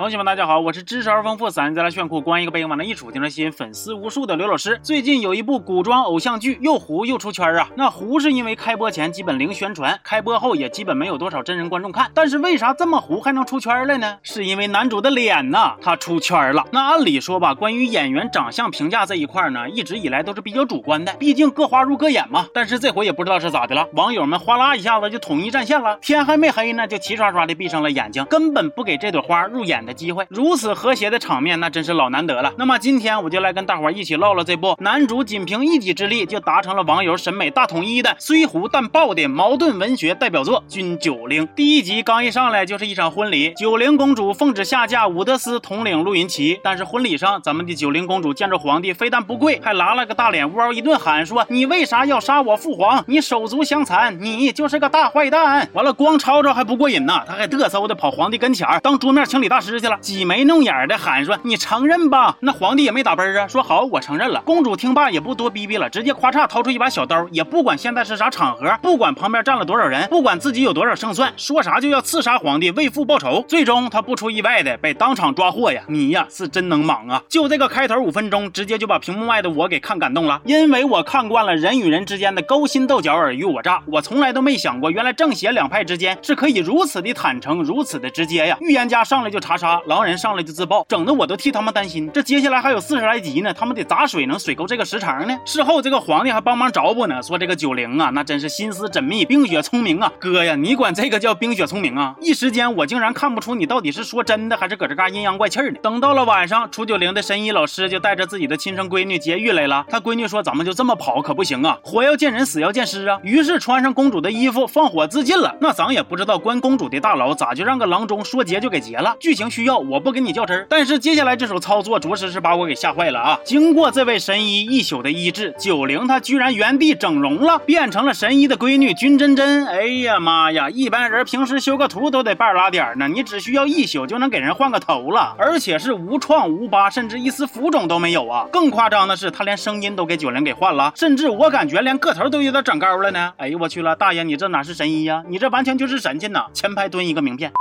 同学们，大家好，我是知识而丰富、三字来炫酷、光一个背影往那一杵就能吸引粉丝无数的刘老师。最近有一部古装偶像剧又糊又出圈啊！那糊是因为开播前基本零宣传，开播后也基本没有多少真人观众看。但是为啥这么糊还能出圈了呢？是因为男主的脸呐，他出圈了。那按理说吧，关于演员长相评价这一块呢，一直以来都是比较主观的，毕竟各花入各眼嘛。但是这回也不知道是咋的了，网友们哗啦一下子就统一战线了，天还没黑呢，就齐刷刷的闭上了眼睛，根本不给这朵花入眼的。机会如此和谐的场面，那真是老难得了。那么今天我就来跟大伙儿一起唠唠这部男主仅凭一己之力就达成了网友审美大统一的虽糊但爆的矛盾文学代表作《君九龄》。第一集刚一上来就是一场婚礼，九龄公主奉旨下嫁伍德斯统领陆云旗。但是婚礼上，咱们的九龄公主见着皇帝，非但不跪，还拉了个大脸窝，一顿喊说：“你为啥要杀我父皇？你手足相残，你就是个大坏蛋！”完了，光吵吵还不过瘾呢，他还嘚瑟的跑皇帝跟前当桌面清理大师。去了，挤眉弄眼的喊说：“你承认吧？”那皇帝也没打奔啊，说：“好，我承认了。”公主听罢也不多逼逼了，直接咔嚓掏出一把小刀，也不管现在是啥场合，不管旁边站了多少人，不管自己有多少胜算，说啥就要刺杀皇帝，为父报仇。最终他不出意外的被当场抓获呀！你呀是真能莽啊！就这个开头五分钟，直接就把屏幕外的我给看感动了，因为我看惯了人与人之间的勾心斗角、尔虞我诈，我从来都没想过，原来正邪两派之间是可以如此的坦诚，如此的直接呀！预言家上来就查杀。狼人上来就自爆，整的我都替他们担心。这接下来还有四十来集呢，他们得砸水能水够这个时长呢？事后这个皇帝还帮忙找补呢，说这个九灵啊，那真是心思缜密，冰雪聪明啊！哥呀，你管这个叫冰雪聪明啊？一时间我竟然看不出你到底是说真的还是搁这嘎阴阳怪气儿呢。等到了晚上，楚九龄的神医老师就带着自己的亲生闺女劫狱来了。他闺女说：“咱们就这么跑可不行啊，活要见人，死要见尸啊！”于是穿上公主的衣服，放火自尽了。那咱也不知道关公主的大牢咋就让个郎中说劫就给劫了？剧情需要，我不跟你较真儿。但是接下来这手操作着实是把我给吓坏了啊！经过这位神医一宿的医治，九龄她居然原地整容了，变成了神医的闺女君真真。哎呀妈呀！一般人平时修个图都得半拉点儿呢，你只需要一宿就能给人换个头了，而且是无创无疤，甚至一丝浮肿都没有啊！更夸张的是，她连声音都给九龄给换了，甚至我感觉连个头都有点长高了呢！哎呦我去了，大爷你这哪是神医呀？你这完全就是神仙呐！前排蹲一个名片。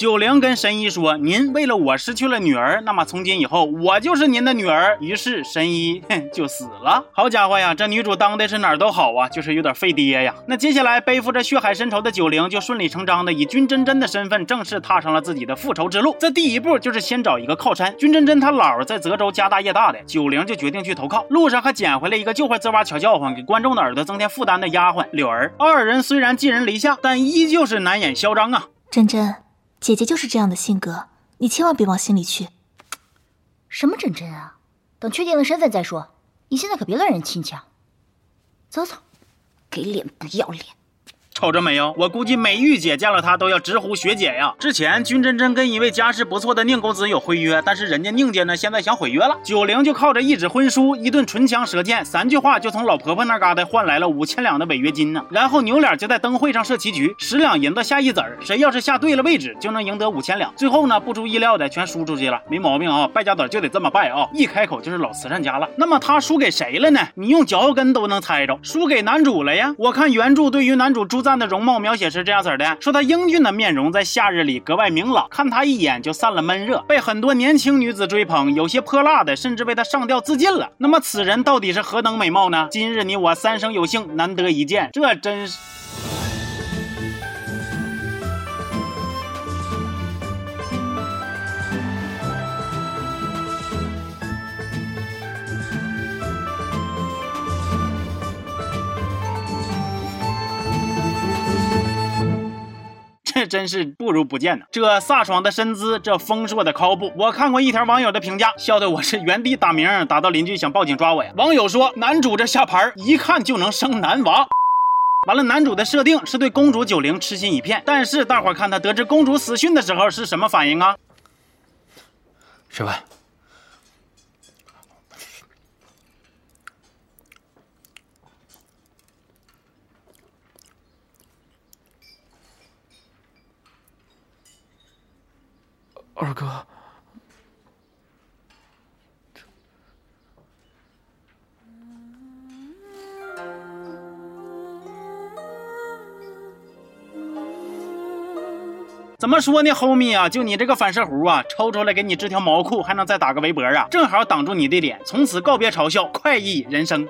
九龄跟神医说：“您为了我失去了女儿，那么从今以后我就是您的女儿。”于是神医 就死了。好家伙呀，这女主当的是哪儿都好啊，就是有点费爹呀。那接下来背负着血海深仇的九龄就顺理成章的以君真真的身份正式踏上了自己的复仇之路。这第一步就是先找一个靠山。君真真她姥在泽州家大业大的，九龄就决定去投靠。路上还捡回来一个就会吱哇悄叫唤，给观众的耳朵增添负担的丫鬟柳儿。二人虽然寄人篱下，但依旧是难掩嚣张啊。真真。姐姐就是这样的性格，你千万别往心里去。什么真真啊？等确定了身份再说。你现在可别乱认亲戚啊！走走，给脸不要脸。瞅着没有？我估计美玉姐见了他都要直呼学姐呀。之前君真真跟一位家世不错的宁公子有婚约，但是人家宁家呢现在想毁约了。九零就靠着一纸婚书、一顿唇枪舌剑、三句话，就从老婆婆那嘎达换来了五千两的违约金呢。然后牛脸就在灯会上设棋局，十两银子下一子儿，谁要是下对了位置，就能赢得五千两。最后呢，不出意料的全输出去了，没毛病啊！败家子就得这么败啊！一开口就是老慈善家了。那么他输给谁了呢？你用脚后跟都能猜着，输给男主了呀！我看原著对于男主朱赞的容貌描写是这样子的：说他英俊的面容在夏日里格外明朗，看他一眼就散了闷热，被很多年轻女子追捧，有些泼辣的甚至为他上吊自尽了。那么此人到底是何等美貌呢？今日你我三生有幸难得一见，这真是。这真是不如不见呢！这飒爽的身姿，这丰硕的尻部，我看过一条网友的评价，笑得我是原地打鸣，打到邻居想报警抓我呀。网友说，男主这下盘一看就能生男娃。完了，男主的设定是对公主九零痴心一片，但是大伙看他得知公主死讯的时候是什么反应啊？吃饭。二哥。怎么说呢，homie 啊，就你这个反射弧啊，抽出来给你织条毛裤，还能再打个围脖啊，正好挡住你的脸，从此告别嘲笑，快意人生。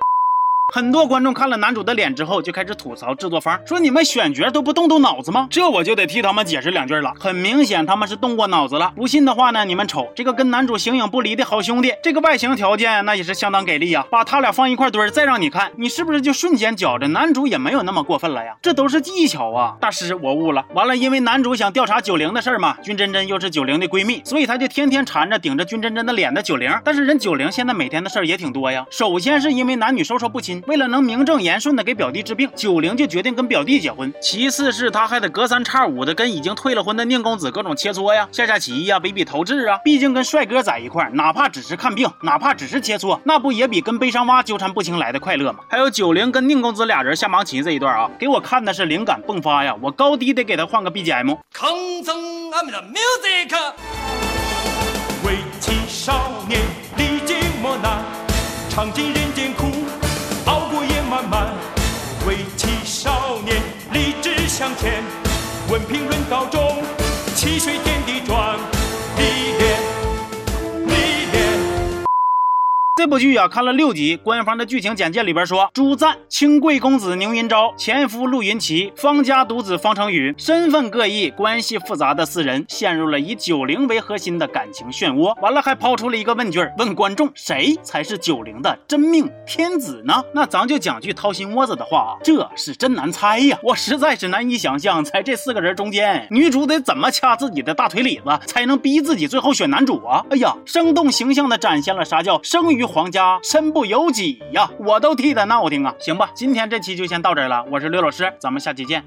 很多观众看了男主的脸之后，就开始吐槽制作方，说你们选角都不动动脑子吗？这我就得替他们解释两句了。很明显，他们是动过脑子了。不信的话呢，你们瞅这个跟男主形影不离的好兄弟，这个外形条件那也是相当给力呀。把他俩放一块堆儿，再让你看，你是不是就瞬间觉着男主也没有那么过分了呀？这都是技巧啊！大师，我悟了。完了，因为男主想调查九零的事儿嘛，君真真又是九零的闺蜜，所以他就天天缠着顶着君真真的脸的九零。但是人九零现在每天的事儿也挺多呀。首先是因为男女授受不亲，为了能名正。言顺的给表弟治病，九灵就决定跟表弟结婚。其次是他还得隔三差五的跟已经退了婚的宁公子各种切磋呀，下下棋呀，比比投掷啊。毕竟跟帅哥在一块，哪怕只是看病，哪怕只是切磋，那不也比跟悲伤蛙纠缠不清来的快乐吗？还有九灵跟宁公子俩人下盲棋这一段啊，给我看的是灵感迸发呀！我高低得给他换个 BGM。空中阿弥陀 music，为情少年历经磨难，尝尽人间文凭论高中，汽水。这部剧啊，看了六集。官方的剧情简介里边说，朱赞清贵公子宁云昭，前夫陆云奇，方家独子方成宇，身份各异、关系复杂的四人，陷入了以九灵为核心的感情漩涡。完了，还抛出了一个问句，问观众谁才是九灵的真命天子呢？那咱就讲句掏心窝子的话啊，这是真难猜呀！我实在是难以想象，在这四个人中间，女主得怎么掐自己的大腿里子，才能逼自己最后选男主啊？哎呀，生动形象的展现了啥叫生于。皇家身不由己呀，我都替他闹挺啊！行吧，今天这期就先到这儿了。我是刘老师，咱们下期见。